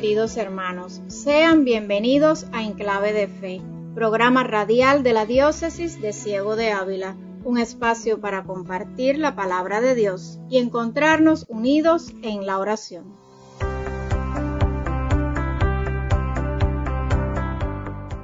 Queridos hermanos, sean bienvenidos a Enclave de Fe, programa radial de la Diócesis de Ciego de Ávila, un espacio para compartir la palabra de Dios y encontrarnos unidos en la oración.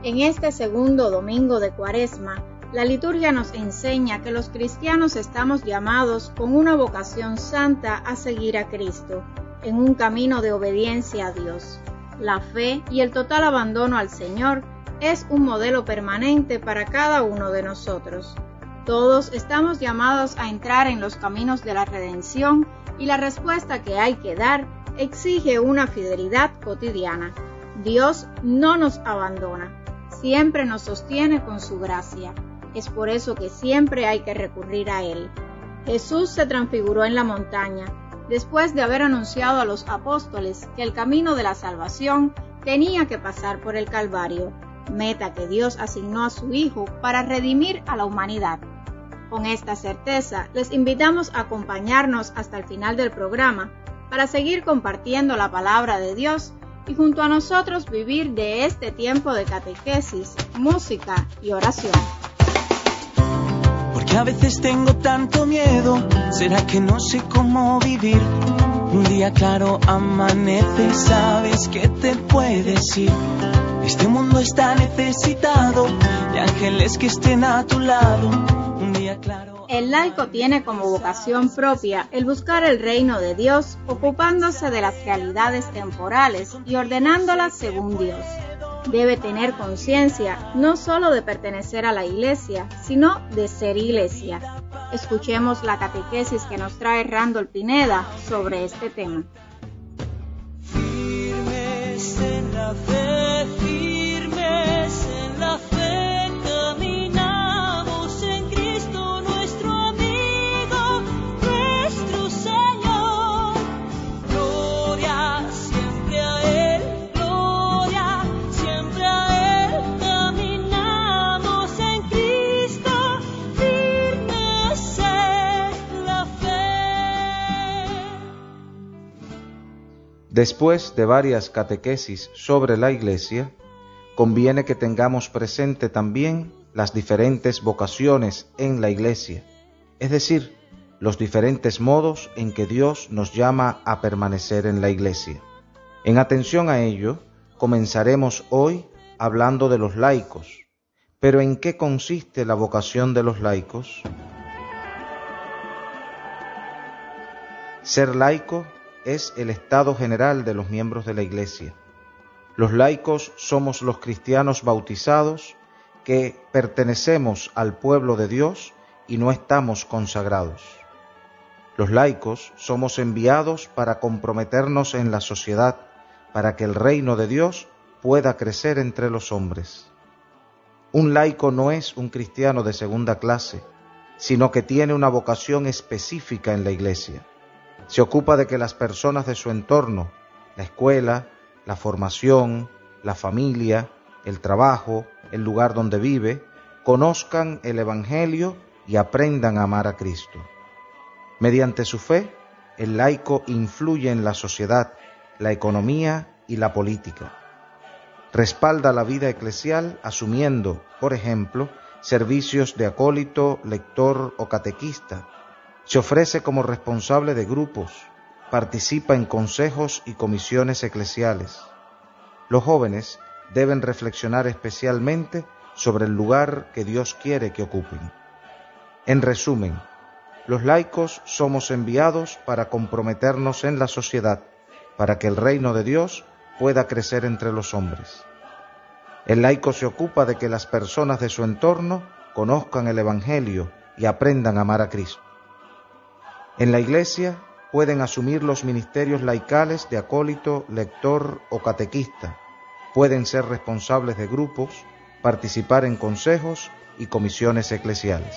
En este segundo domingo de Cuaresma, la liturgia nos enseña que los cristianos estamos llamados con una vocación santa a seguir a Cristo en un camino de obediencia a Dios. La fe y el total abandono al Señor es un modelo permanente para cada uno de nosotros. Todos estamos llamados a entrar en los caminos de la redención y la respuesta que hay que dar exige una fidelidad cotidiana. Dios no nos abandona, siempre nos sostiene con su gracia. Es por eso que siempre hay que recurrir a Él. Jesús se transfiguró en la montaña, después de haber anunciado a los apóstoles que el camino de la salvación tenía que pasar por el Calvario, meta que Dios asignó a su Hijo para redimir a la humanidad. Con esta certeza, les invitamos a acompañarnos hasta el final del programa para seguir compartiendo la palabra de Dios y junto a nosotros vivir de este tiempo de catequesis, música y oración. Porque a veces tengo tanto miedo, ¿será que no sé cómo vivir? Un día claro amanece, sabes que te puedes ir. Este mundo está necesitado de ángeles que estén a tu lado. Un día claro. El laico tiene como vocación propia el buscar el reino de Dios, ocupándose de las realidades temporales y ordenándolas según Dios debe tener conciencia no solo de pertenecer a la iglesia, sino de ser iglesia. Escuchemos la catequesis que nos trae Randall Pineda sobre este tema. Después de varias catequesis sobre la Iglesia, conviene que tengamos presente también las diferentes vocaciones en la Iglesia, es decir, los diferentes modos en que Dios nos llama a permanecer en la Iglesia. En atención a ello, comenzaremos hoy hablando de los laicos. Pero ¿en qué consiste la vocación de los laicos? Ser laico es el estado general de los miembros de la Iglesia. Los laicos somos los cristianos bautizados que pertenecemos al pueblo de Dios y no estamos consagrados. Los laicos somos enviados para comprometernos en la sociedad, para que el reino de Dios pueda crecer entre los hombres. Un laico no es un cristiano de segunda clase, sino que tiene una vocación específica en la Iglesia se ocupa de que las personas de su entorno, la escuela, la formación, la familia, el trabajo, el lugar donde vive, conozcan el Evangelio y aprendan a amar a Cristo. Mediante su fe, el laico influye en la sociedad, la economía y la política. Respalda la vida eclesial asumiendo, por ejemplo, servicios de acólito, lector o catequista, se ofrece como responsable de grupos, participa en consejos y comisiones eclesiales. Los jóvenes deben reflexionar especialmente sobre el lugar que Dios quiere que ocupen. En resumen, los laicos somos enviados para comprometernos en la sociedad, para que el reino de Dios pueda crecer entre los hombres. El laico se ocupa de que las personas de su entorno conozcan el Evangelio y aprendan a amar a Cristo. En la Iglesia pueden asumir los ministerios laicales de acólito, lector o catequista. Pueden ser responsables de grupos, participar en consejos y comisiones eclesiales.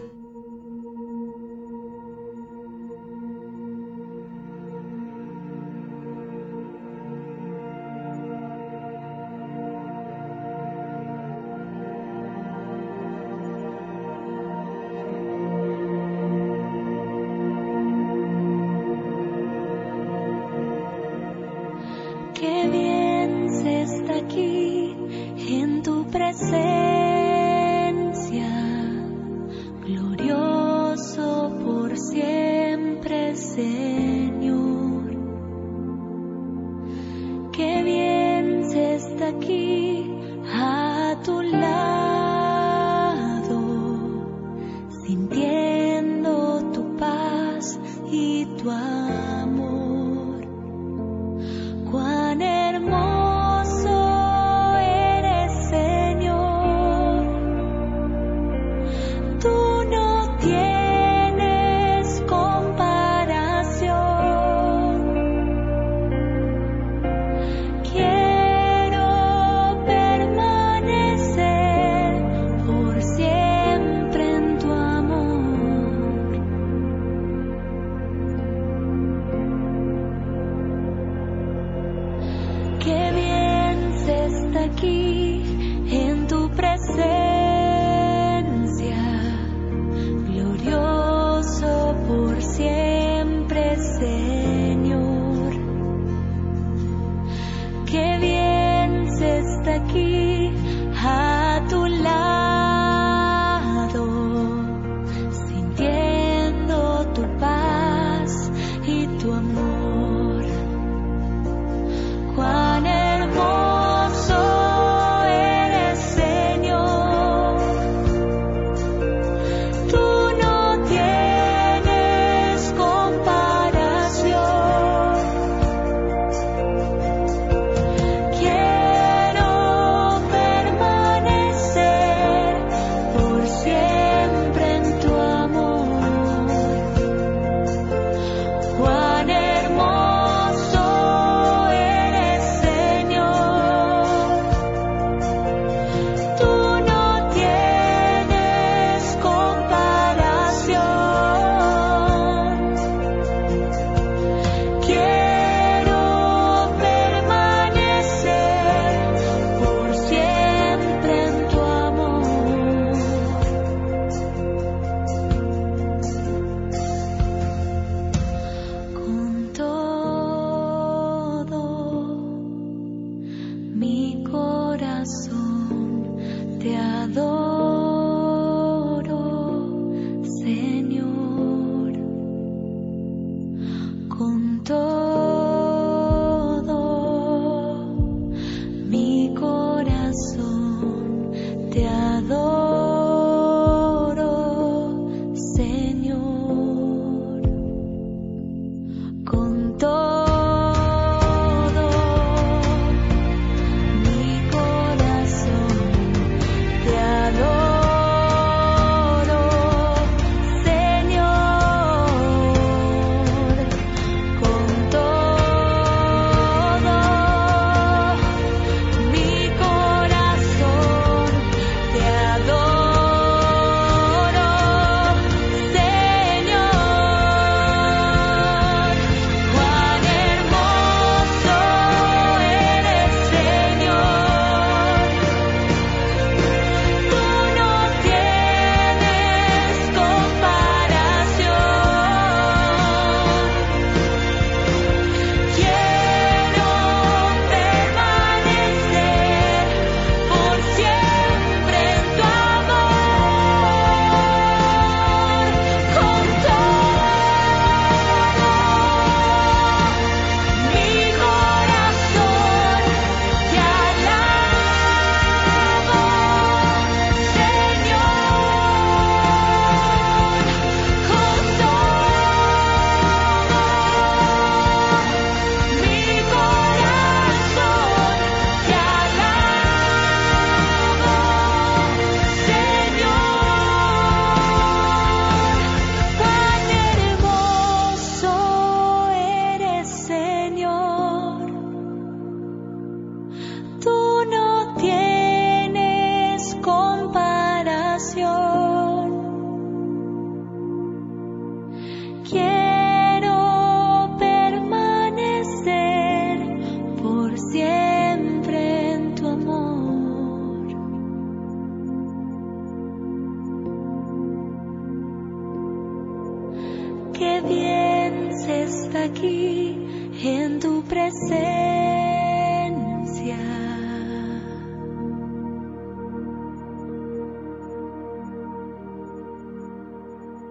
Aquí en tu presencia.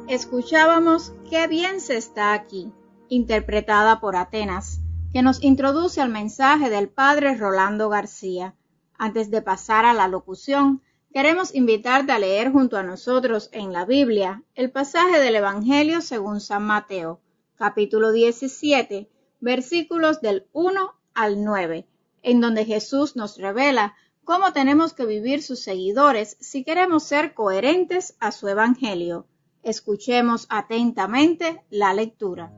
Escuchábamos Qué bien se está aquí, interpretada por Atenas, que nos introduce al mensaje del padre Rolando García. Antes de pasar a la locución, queremos invitarte a leer junto a nosotros en la Biblia el pasaje del Evangelio según San Mateo, capítulo 17, versículos del 1 al 9, en donde Jesús nos revela cómo tenemos que vivir sus seguidores si queremos ser coherentes a su Evangelio. Escuchemos atentamente la lectura.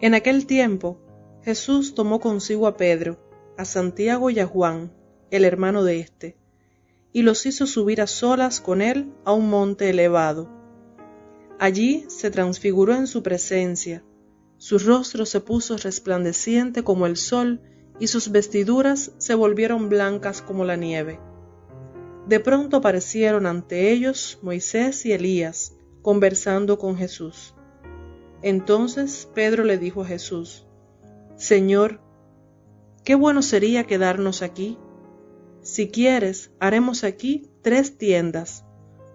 En aquel tiempo, Jesús tomó consigo a Pedro, a Santiago y a Juan, el hermano de éste, y los hizo subir a solas con él a un monte elevado. Allí se transfiguró en su presencia, su rostro se puso resplandeciente como el sol y sus vestiduras se volvieron blancas como la nieve. De pronto aparecieron ante ellos Moisés y Elías, conversando con Jesús. Entonces Pedro le dijo a Jesús, Señor, qué bueno sería quedarnos aquí. Si quieres, haremos aquí tres tiendas,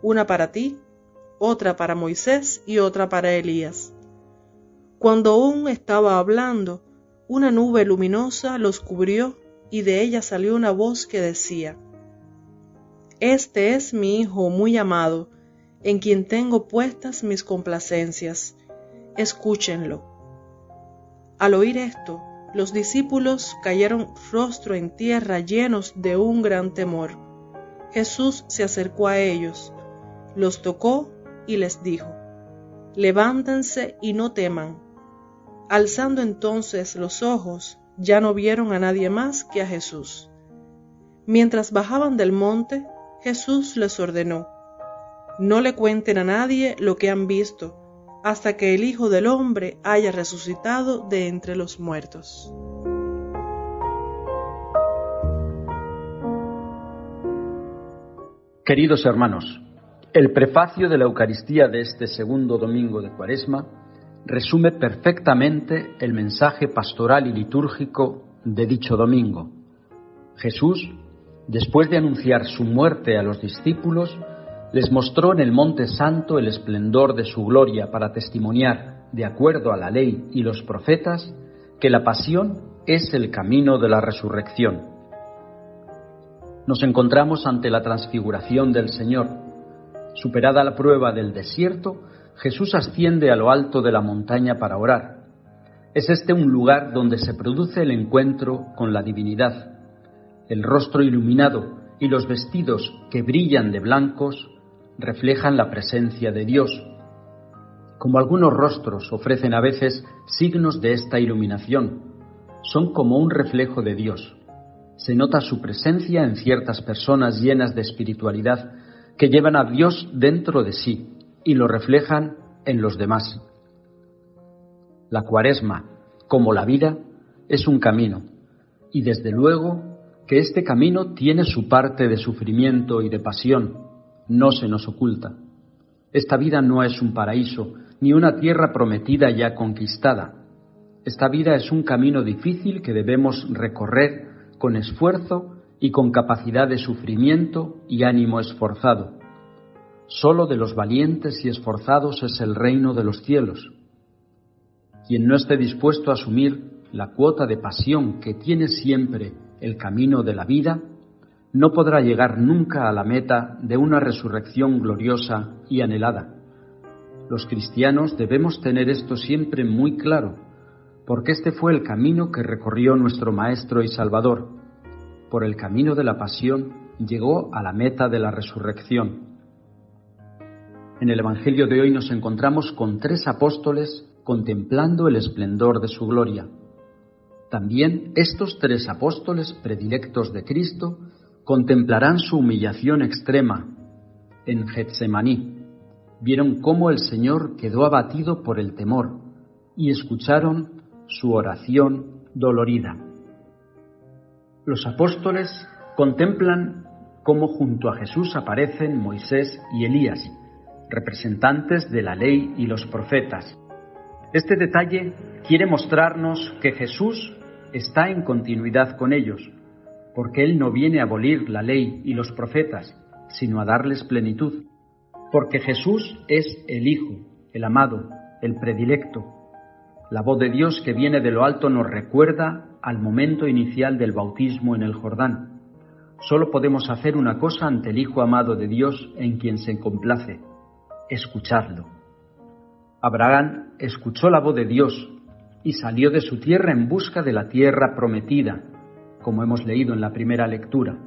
una para ti, otra para Moisés y otra para Elías. Cuando aún estaba hablando, una nube luminosa los cubrió y de ella salió una voz que decía, Este es mi Hijo muy amado, en quien tengo puestas mis complacencias. Escúchenlo. Al oír esto, los discípulos cayeron rostro en tierra llenos de un gran temor. Jesús se acercó a ellos, los tocó y les dijo, Levántense y no teman. Alzando entonces los ojos, ya no vieron a nadie más que a Jesús. Mientras bajaban del monte, Jesús les ordenó, no le cuenten a nadie lo que han visto, hasta que el Hijo del Hombre haya resucitado de entre los muertos. Queridos hermanos, el prefacio de la Eucaristía de este segundo domingo de Cuaresma resume perfectamente el mensaje pastoral y litúrgico de dicho domingo. Jesús, después de anunciar su muerte a los discípulos, les mostró en el Monte Santo el esplendor de su gloria para testimoniar, de acuerdo a la ley y los profetas, que la pasión es el camino de la resurrección. Nos encontramos ante la transfiguración del Señor. Superada la prueba del desierto, Jesús asciende a lo alto de la montaña para orar. Es este un lugar donde se produce el encuentro con la divinidad. El rostro iluminado y los vestidos que brillan de blancos reflejan la presencia de Dios. Como algunos rostros ofrecen a veces signos de esta iluminación, son como un reflejo de Dios. Se nota su presencia en ciertas personas llenas de espiritualidad que llevan a Dios dentro de sí y lo reflejan en los demás. La cuaresma, como la vida, es un camino, y desde luego que este camino tiene su parte de sufrimiento y de pasión, no se nos oculta. Esta vida no es un paraíso, ni una tierra prometida ya conquistada. Esta vida es un camino difícil que debemos recorrer con esfuerzo y con capacidad de sufrimiento y ánimo esforzado. Solo de los valientes y esforzados es el reino de los cielos. Quien no esté dispuesto a asumir la cuota de pasión que tiene siempre el camino de la vida, no podrá llegar nunca a la meta de una resurrección gloriosa y anhelada. Los cristianos debemos tener esto siempre muy claro, porque este fue el camino que recorrió nuestro Maestro y Salvador. Por el camino de la pasión llegó a la meta de la resurrección. En el Evangelio de hoy nos encontramos con tres apóstoles contemplando el esplendor de su gloria. También estos tres apóstoles predilectos de Cristo contemplarán su humillación extrema en Getsemaní. Vieron cómo el Señor quedó abatido por el temor y escucharon su oración dolorida. Los apóstoles contemplan cómo junto a Jesús aparecen Moisés y Elías, representantes de la ley y los profetas. Este detalle quiere mostrarnos que Jesús está en continuidad con ellos, porque Él no viene a abolir la ley y los profetas, sino a darles plenitud, porque Jesús es el Hijo, el amado, el predilecto. La voz de Dios que viene de lo alto nos recuerda al momento inicial del bautismo en el Jordán. Solo podemos hacer una cosa ante el Hijo amado de Dios en quien se complace, escucharlo. Abraham escuchó la voz de Dios y salió de su tierra en busca de la tierra prometida, como hemos leído en la primera lectura.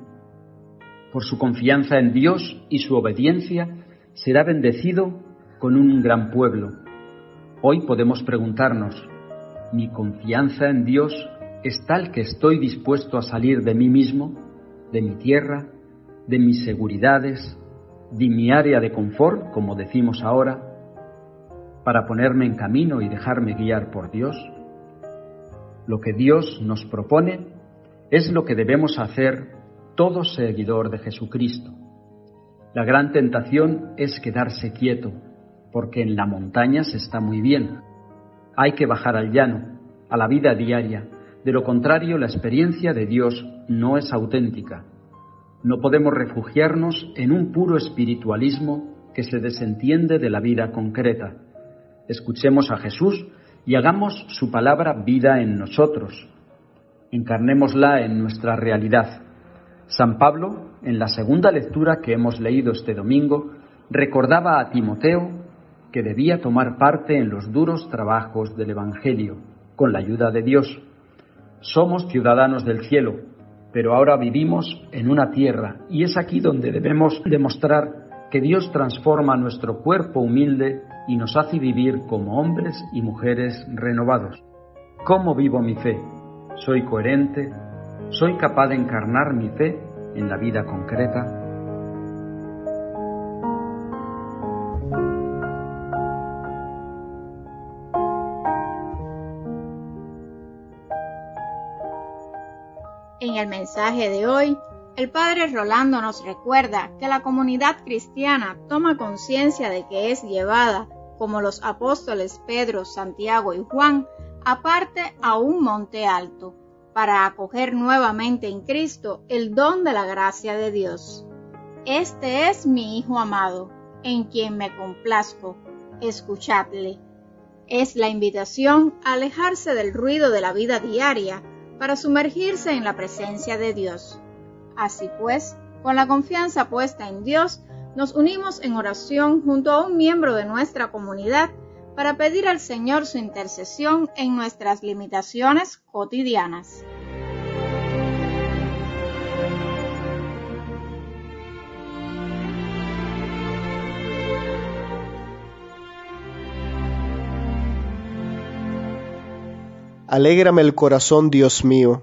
Por su confianza en Dios y su obediencia, será bendecido con un gran pueblo. Hoy podemos preguntarnos, ¿mi confianza en Dios es tal que estoy dispuesto a salir de mí mismo, de mi tierra, de mis seguridades, de mi área de confort, como decimos ahora, para ponerme en camino y dejarme guiar por Dios? Lo que Dios nos propone es lo que debemos hacer todo seguidor de Jesucristo. La gran tentación es quedarse quieto, porque en la montaña se está muy bien. Hay que bajar al llano, a la vida diaria. De lo contrario, la experiencia de Dios no es auténtica. No podemos refugiarnos en un puro espiritualismo que se desentiende de la vida concreta escuchemos a Jesús y hagamos su palabra vida en nosotros. Encarnémosla en nuestra realidad. San Pablo, en la segunda lectura que hemos leído este domingo, recordaba a Timoteo que debía tomar parte en los duros trabajos del Evangelio, con la ayuda de Dios. Somos ciudadanos del cielo, pero ahora vivimos en una tierra y es aquí donde debemos demostrar que Dios transforma nuestro cuerpo humilde y nos hace vivir como hombres y mujeres renovados. ¿Cómo vivo mi fe? ¿Soy coherente? ¿Soy capaz de encarnar mi fe en la vida concreta? En el mensaje de hoy, el padre Rolando nos recuerda que la comunidad cristiana toma conciencia de que es llevada, como los apóstoles Pedro, Santiago y Juan, aparte a un monte alto, para acoger nuevamente en Cristo el don de la gracia de Dios. Este es mi Hijo amado, en quien me complazco. Escuchadle. Es la invitación a alejarse del ruido de la vida diaria para sumergirse en la presencia de Dios. Así pues, con la confianza puesta en Dios, nos unimos en oración junto a un miembro de nuestra comunidad para pedir al Señor su intercesión en nuestras limitaciones cotidianas. Alégrame el corazón, Dios mío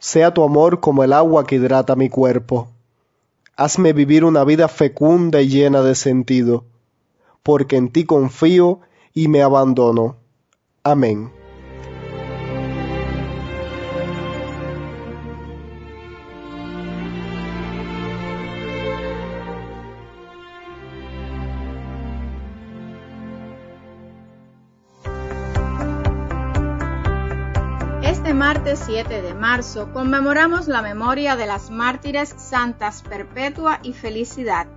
sea tu amor como el agua que hidrata mi cuerpo. Hazme vivir una vida fecunda y llena de sentido, porque en ti confío y me abandono. Amén. martes 7 de marzo conmemoramos la memoria de las mártires santas Perpetua y Felicidad,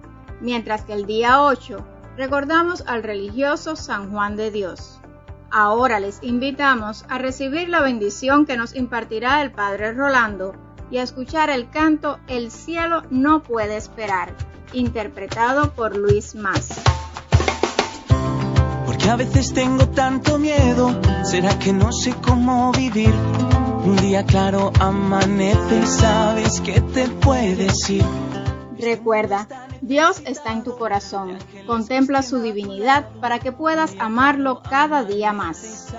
mientras que el día 8 recordamos al religioso San Juan de Dios. Ahora les invitamos a recibir la bendición que nos impartirá el Padre Rolando y a escuchar el canto El cielo no puede esperar, interpretado por Luis Más. Porque a veces tengo tanto miedo, ¿será que no sé cómo vivir? Un día claro amanece sabes que te puedes ir. Recuerda, Dios está en tu corazón. Contempla su divinidad para que puedas amarlo cada día más.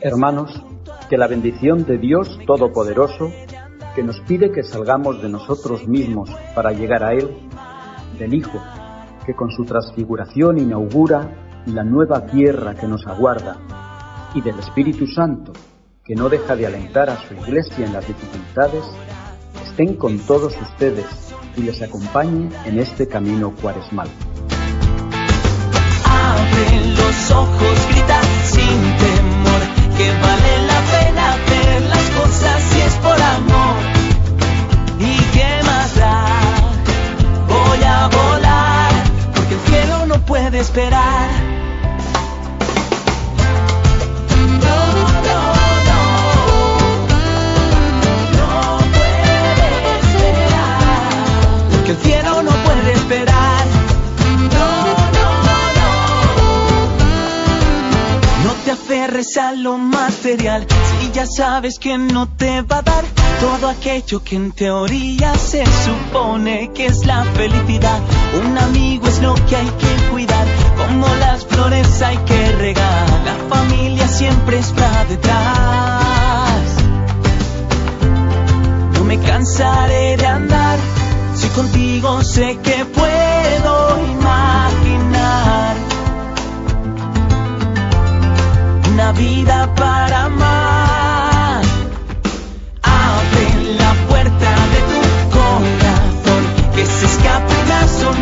Hermanos, que la bendición de Dios Todopoderoso, que nos pide que salgamos de nosotros mismos para llegar a Él, del Hijo, que con su transfiguración inaugura la nueva tierra que nos aguarda, y del Espíritu Santo, que no deja de alentar a su iglesia en las dificultades, estén con todos ustedes y les acompañe en este camino cuaresmal. Abre los ojos, grita sin temor, que vale la pena ver las cosas si es por amor. ¿Y qué más da? Voy a volar, porque el cielo no puede esperar. A lo material si ya sabes que no te va a dar todo aquello que en teoría se supone que es la felicidad. Un amigo es lo que hay que cuidar, como las flores hay que regar. La familia siempre está detrás. No me cansaré de andar si contigo sé que puedo imaginar una vida para amar. Abre la puerta de tu corazón, que se escape una sonrisa